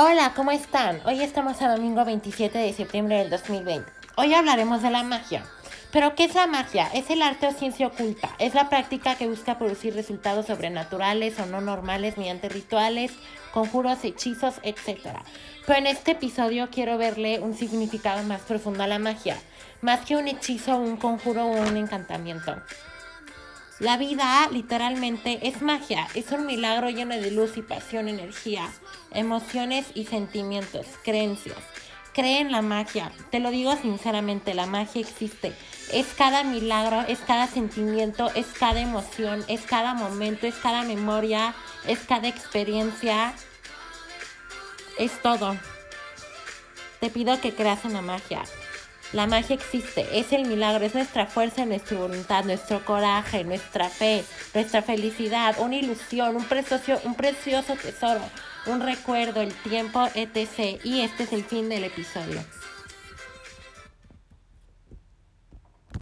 Hola, ¿cómo están? Hoy estamos a domingo 27 de septiembre del 2020. Hoy hablaremos de la magia. ¿Pero qué es la magia? Es el arte o ciencia oculta. Es la práctica que busca producir resultados sobrenaturales o no normales mediante rituales, conjuros, hechizos, etc. Pero en este episodio quiero verle un significado más profundo a la magia, más que un hechizo, un conjuro o un encantamiento. La vida literalmente es magia, es un milagro lleno de luz y pasión, energía, emociones y sentimientos, creencias. Cree en la magia, te lo digo sinceramente, la magia existe. Es cada milagro, es cada sentimiento, es cada emoción, es cada momento, es cada memoria, es cada experiencia, es todo. Te pido que creas en la magia. La magia existe, es el milagro, es nuestra fuerza, nuestra voluntad, nuestro coraje, nuestra fe, nuestra felicidad, una ilusión, un precioso, un precioso tesoro, un recuerdo, el tiempo, etc. Y este es el fin del episodio.